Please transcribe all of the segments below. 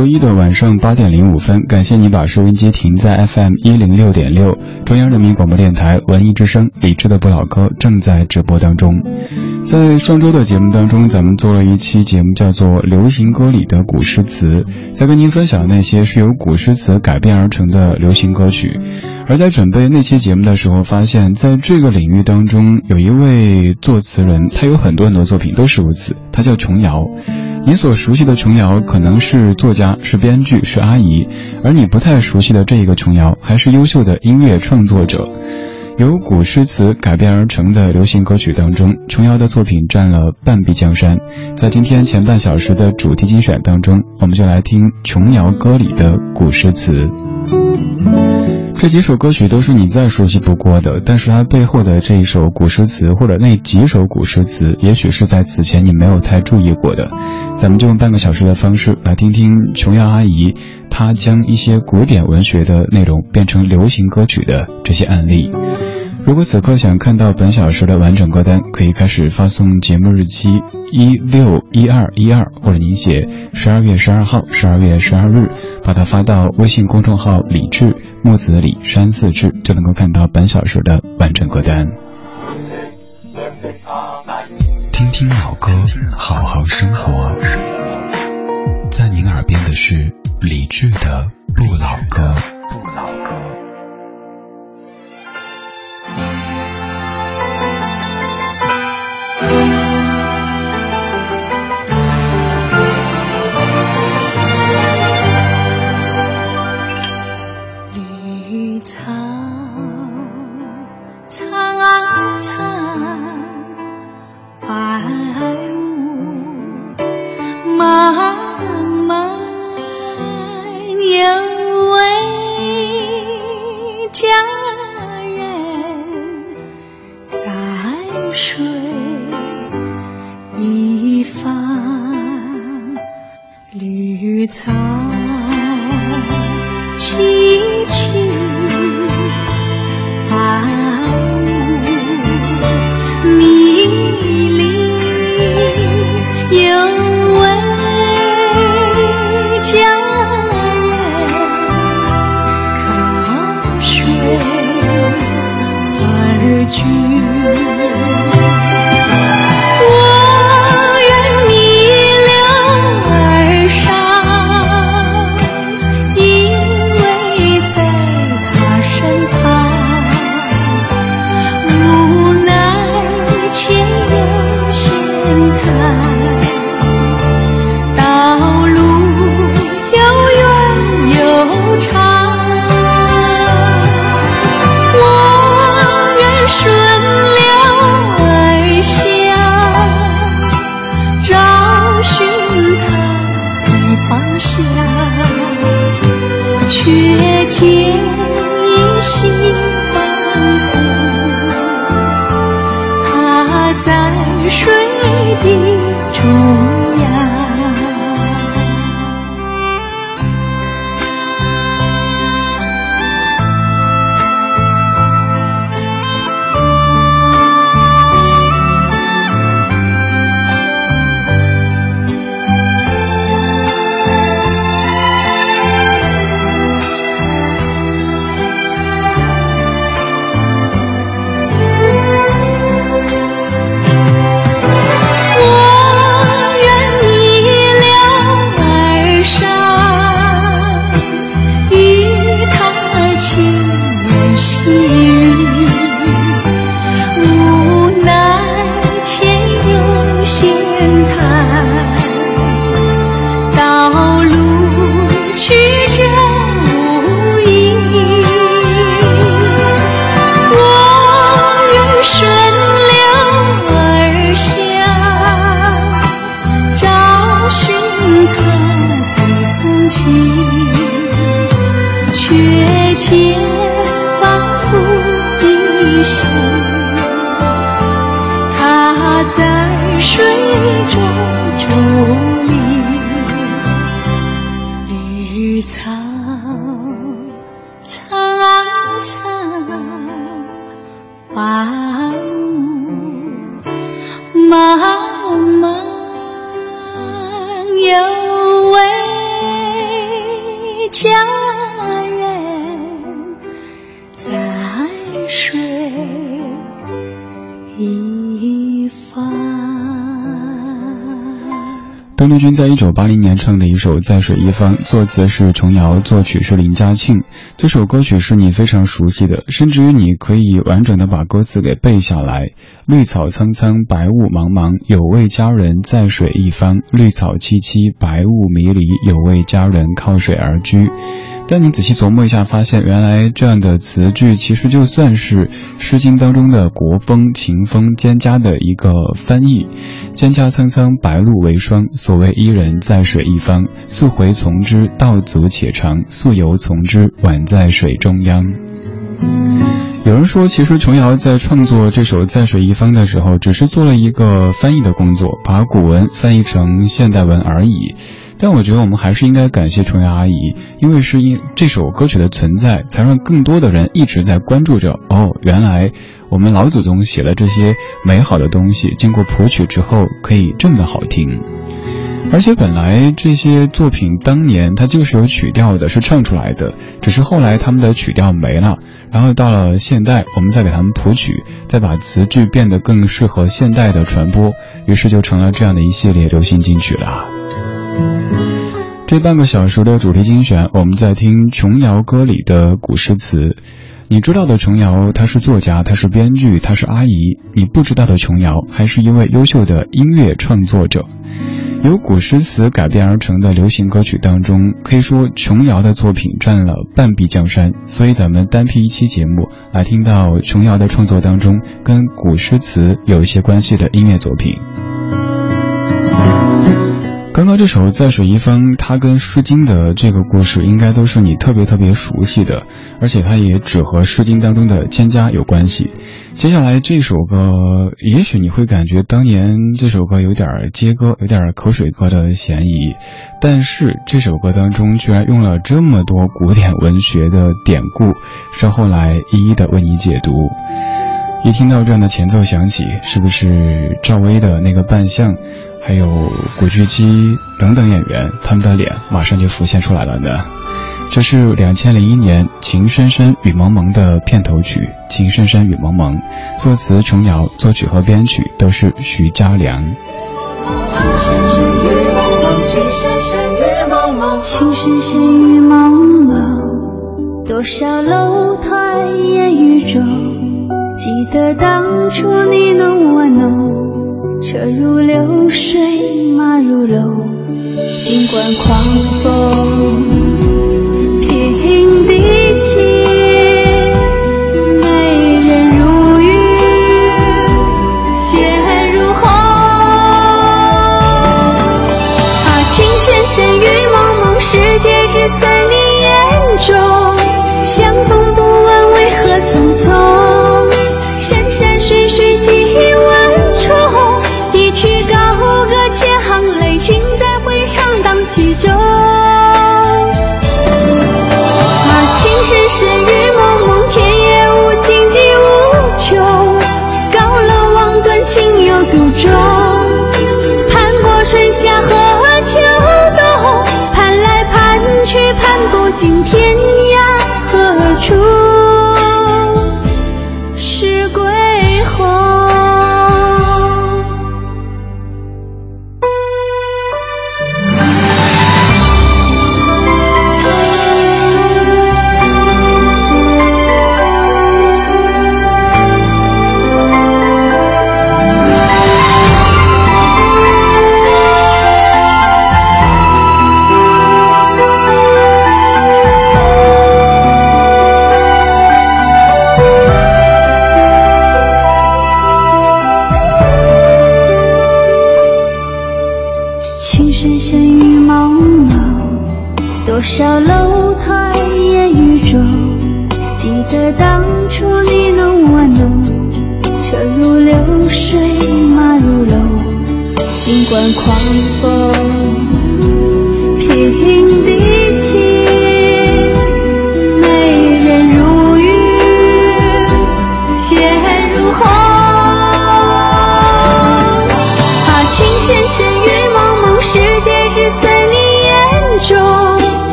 周一的晚上八点零五分，感谢你把收音机停在 FM 一零六点六，中央人民广播电台文艺之声，理智的不老歌正在直播当中。在上周的节目当中，咱们做了一期节目，叫做《流行歌里的古诗词》，在跟您分享那些是由古诗词改编而成的流行歌曲。而在准备那期节目的时候，发现在这个领域当中，有一位作词人，他有很多很多作品都是如此，他叫琼瑶。你所熟悉的琼瑶可能是作家、是编剧、是阿姨，而你不太熟悉的这一个琼瑶，还是优秀的音乐创作者。由古诗词改编而成的流行歌曲当中，琼瑶的作品占了半壁江山。在今天前半小时的主题精选当中，我们就来听琼瑶歌里的古诗词。这几首歌曲都是你再熟悉不过的，但是它背后的这一首古诗词，或者那几首古诗词，也许是在此前你没有太注意过的。咱们就用半个小时的方式来听听琼瑶阿姨，她将一些古典文学的内容变成流行歌曲的这些案例。如果此刻想看到本小时的完整歌单，可以开始发送节目日期一六一二一二，或者您写十二月十二号、十二月十二日，把它发到微信公众号“李志木子李山寺志”，就能够看到本小时的完整歌单。听听老歌，好好生活。在您耳边的是李志的。不老歌。水想丽君在一九八零年唱的一首《在水一方》，作词是琼瑶，作曲是林嘉庆。这首歌曲是你非常熟悉的，甚至于你可以完整的把歌词给背下来。绿草苍苍，白雾茫茫，有位佳人在水一方。绿草萋萋，白雾迷离，有位佳人靠水而居。但你仔细琢磨一下，发现原来这样的词句其实就算是《诗经》当中的国风、秦风兼葭的一个翻译。蒹葭苍苍，白露为霜。所谓伊人，在水一方。溯洄从之，道阻且长；溯游从之，宛在水中央。有人说，其实琼瑶在创作这首《在水一方》的时候，只是做了一个翻译的工作，把古文翻译成现代文而已。但我觉得我们还是应该感谢琼瑶阿姨，因为是因这首歌曲的存在，才让更多的人一直在关注着。哦，原来我们老祖宗写了这些美好的东西，经过谱曲之后可以这么的好听。而且本来这些作品当年它就是有曲调的，是唱出来的，只是后来他们的曲调没了，然后到了现代，我们再给他们谱曲，再把词句变得更适合现代的传播，于是就成了这样的一系列流行金曲了。这半个小时的主题精选，我们在听琼瑶歌里的古诗词。你知道的琼瑶，她是作家，她是编剧，她是阿姨。你不知道的琼瑶，还是一位优秀的音乐创作者。由古诗词改编而成的流行歌曲当中，可以说琼瑶的作品占了半壁江山。所以咱们单批一期节目，来听到琼瑶的创作当中跟古诗词有一些关系的音乐作品。刚刚这首《在水一方》，它跟《诗经》的这个故事应该都是你特别特别熟悉的，而且它也只和《诗经》当中的蒹葭有关系。接下来这首歌，也许你会感觉当年这首歌有点接歌，有点口水歌的嫌疑，但是这首歌当中居然用了这么多古典文学的典故，稍后来一一的为你解读。一听到这样的前奏响起，是不是赵薇的那个扮相？还有古巨基等等演员，他们的脸马上就浮现出来了呢。这是两千零一年《情深深雨蒙蒙》的片头曲，《情深深雨蒙蒙》，作词琼瑶，作曲和编曲都是徐佳良。情深深雨蒙蒙，情深深雨蒙蒙，情深深雨蒙蒙，多少楼台烟雨中，记得当初你侬我侬。车如流水马如龙，尽管狂风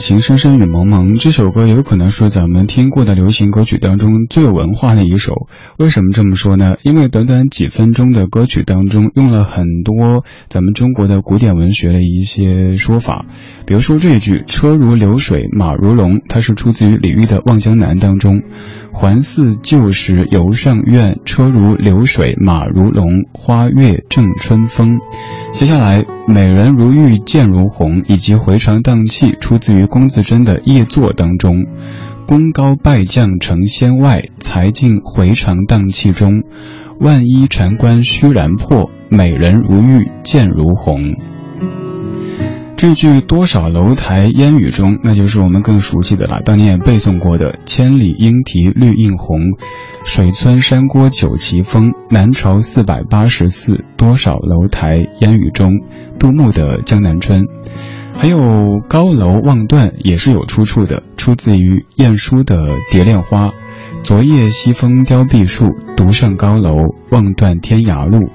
情深深雨蒙蒙这首歌有可能是咱们听过的流行歌曲当中最有文化的一首。为什么这么说呢？因为短短几分钟的歌曲当中，用了很多咱们中国的古典文学的一些说法。比如说这句“车如流水马如龙”，它是出自于李煜的《望江南》当中。还似旧时游上苑，车如流水马如龙，花月正春风。接下来，美人如玉剑如虹，以及回肠荡气，出自于龚自珍的《夜作》当中。功高败将成仙外，才尽回肠荡气中。万一禅关虚然破，美人如玉剑如虹。这句多少楼台烟雨中，那就是我们更熟悉的了。当年也背诵过的“千里莺啼绿映红，水村山郭酒旗风。南朝四百八十寺，多少楼台烟雨中”。杜牧的《江南春》，还有“高楼望断”也是有出处的，出自于晏殊的《蝶恋花》。昨夜西风凋碧树，独上高楼望断天涯路。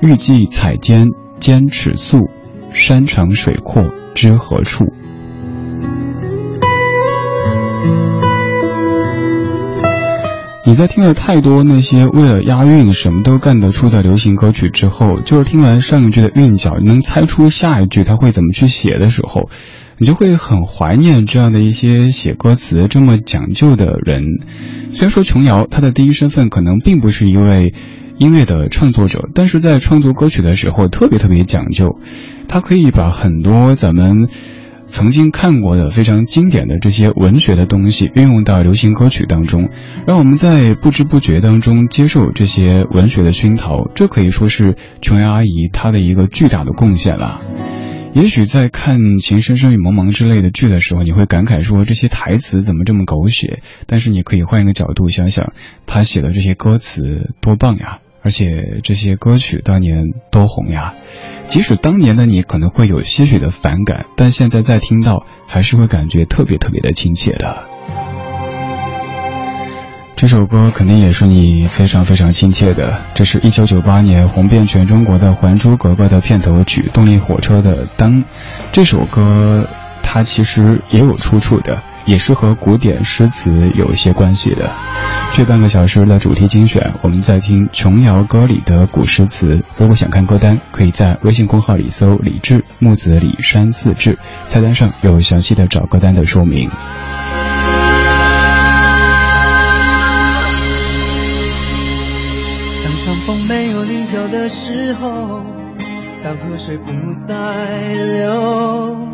欲寄彩笺兼尺素。山长水阔知何处？你在听了太多那些为了押韵什么都干得出的流行歌曲之后，就是听完上一句的韵脚，能猜出下一句他会怎么去写的时候，你就会很怀念这样的一些写歌词这么讲究的人。虽然说琼瑶她的第一身份可能并不是一位。音乐的创作者，但是在创作歌曲的时候特别特别讲究，他可以把很多咱们曾经看过的非常经典的这些文学的东西运用到流行歌曲当中，让我们在不知不觉当中接受这些文学的熏陶，这可以说是琼瑶阿姨她的一个巨大的贡献了。也许在看《情深深雨蒙蒙》之类的剧的时候，你会感慨说这些台词怎么这么狗血，但是你可以换一个角度想想，他写的这些歌词多棒呀！而且这些歌曲当年多红呀，即使当年的你可能会有些许的反感，但现在再听到，还是会感觉特别特别的亲切的。这首歌肯定也是你非常非常亲切的，这是一九九八年红遍全中国的《还珠格格》的片头曲，动力火车的《当》。这首歌它其实也有出处的。也是和古典诗词有一些关系的。这半个小时的主题精选，我们在听琼瑶歌里的古诗词。如果想看歌单，可以在微信公号里搜“李志木子李山四志”，菜单上有详细的找歌单的说明。当山峰没有棱角的时候，当河水不再流。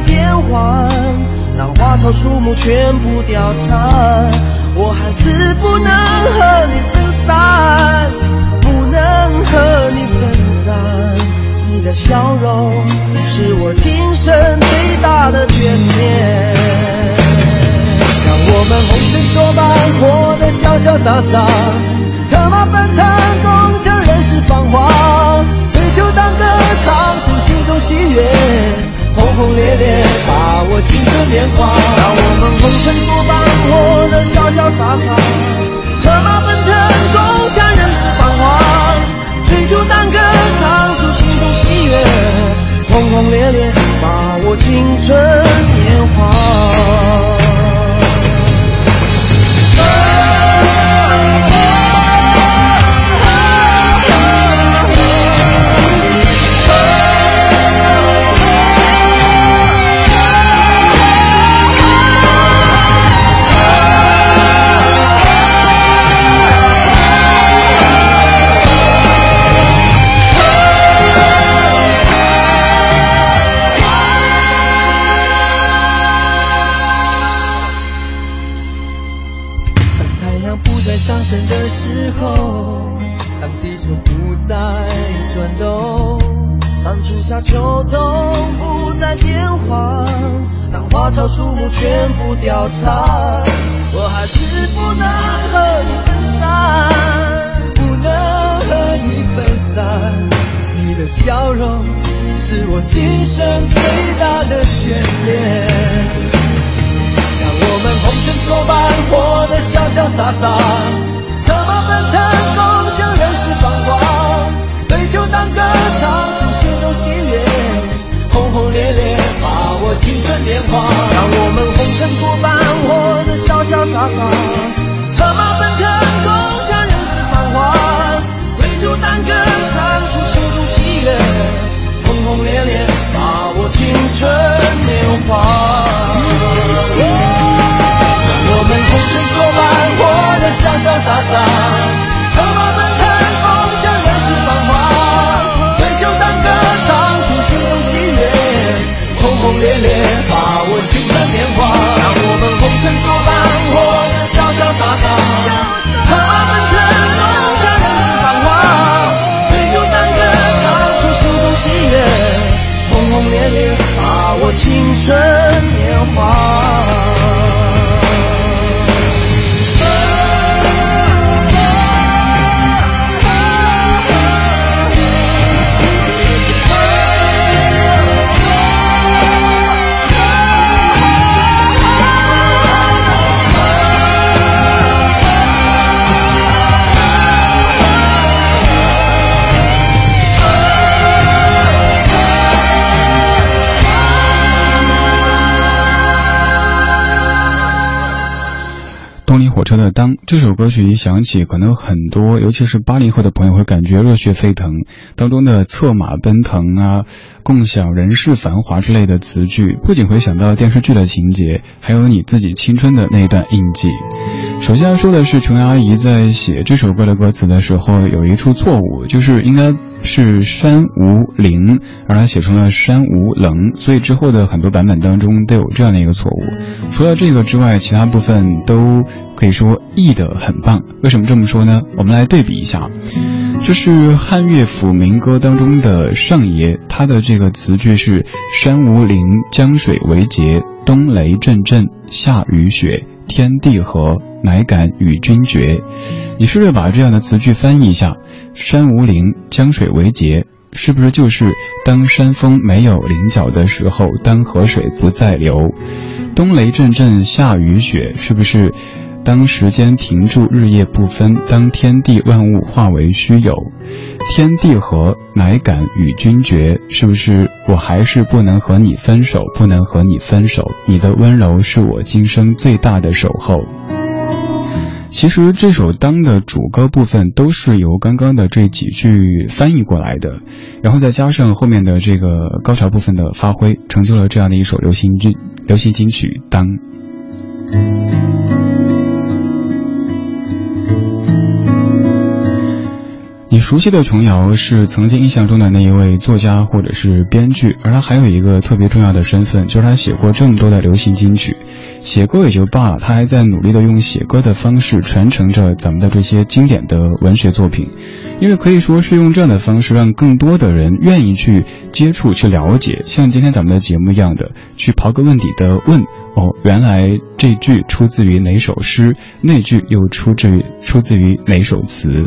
变幻，让花草树木全部凋残，我还是不能和你分散，不能和你分散。你的笑容是我今生最大的眷恋。让我们红尘作伴，活得潇潇洒洒，策马奔腾，共享人世繁华，对酒当歌，烈烈，把握青春年华。让我们红尘作伴，活得潇潇洒洒，策马奔腾，共享人世繁华。醉酒当歌，不调查，我还是不能和你分散，不能和你分散。你的笑容是我今生最大的眷恋。让我们红尘作伴，活得潇潇洒洒，这首歌曲一响起，可能很多，尤其是八零后的朋友会感觉热血沸腾。当中的策马奔腾啊，共享人世繁华之类的词句，不仅会想到电视剧的情节，还有你自己青春的那一段印记。首先要说的是，琼瑶阿姨在写这首歌的歌词的时候有一处错误，就是应该是山无陵，而她写成了山无棱，所以之后的很多版本当中都有这样的一个错误。除了这个之外，其他部分都。可以说译得很棒，为什么这么说呢？我们来对比一下，这是汉乐府民歌当中的上爷，他的这个词句是“山无陵，江水为竭，冬雷阵阵，夏雨雪，天地合，乃敢与君绝”。你试着把这样的词句翻译一下，“山无陵，江水为竭”，是不是就是当山峰没有棱角的时候，当河水不再流？“冬雷阵阵，夏雨雪”，是不是？当时间停住，日夜不分；当天地万物化为虚有，天地合，乃敢与君绝。是不是？我还是不能和你分手，不能和你分手。你的温柔是我今生最大的守候。其实这首当的主歌部分都是由刚刚的这几句翻译过来的，然后再加上后面的这个高潮部分的发挥，成就了这样的一首流行剧流行金曲当。你熟悉的琼瑶是曾经印象中的那一位作家或者是编剧，而他还有一个特别重要的身份，就是他写过这么多的流行金曲。写歌也就罢了，他还在努力的用写歌的方式传承着咱们的这些经典的文学作品，因为可以说是用这样的方式让更多的人愿意去接触、去了解，像今天咱们的节目一样的去刨根问底的问哦，原来这句出自于哪首诗，那句又出自于出自于哪首词。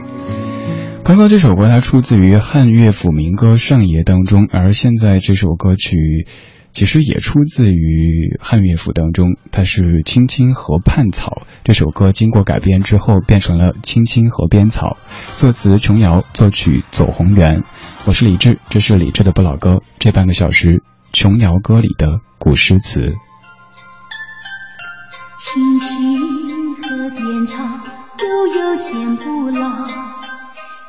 刚刚这首歌它出自于汉乐府民歌《上爷》当中，而现在这首歌曲其实也出自于汉乐府当中，它是《青青河畔草》这首歌经过改编之后变成了《青青河边草》，作词琼瑶，作曲左宏元。我是李志，这是李志的不老歌，这半个小时琼瑶歌里的古诗词。青青河边草，悠悠天不老。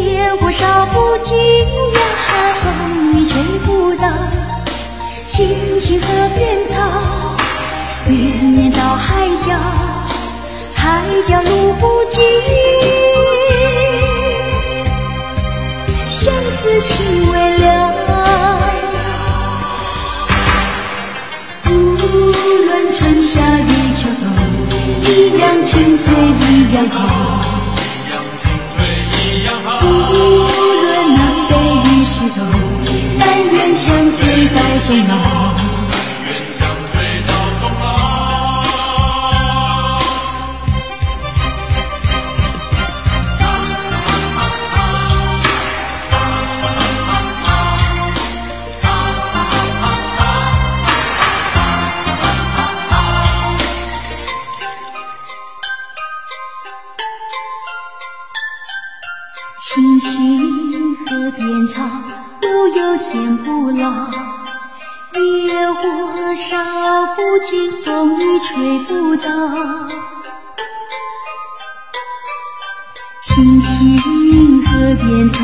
野火烧不尽呀，风雨吹不倒。青青河边草，绵绵到海角，海角路不尽，相思情未了。无论春夏与秋冬，一样青翠一样好。无论南北与西东，但愿相随到终老。吹不倒。青青河边草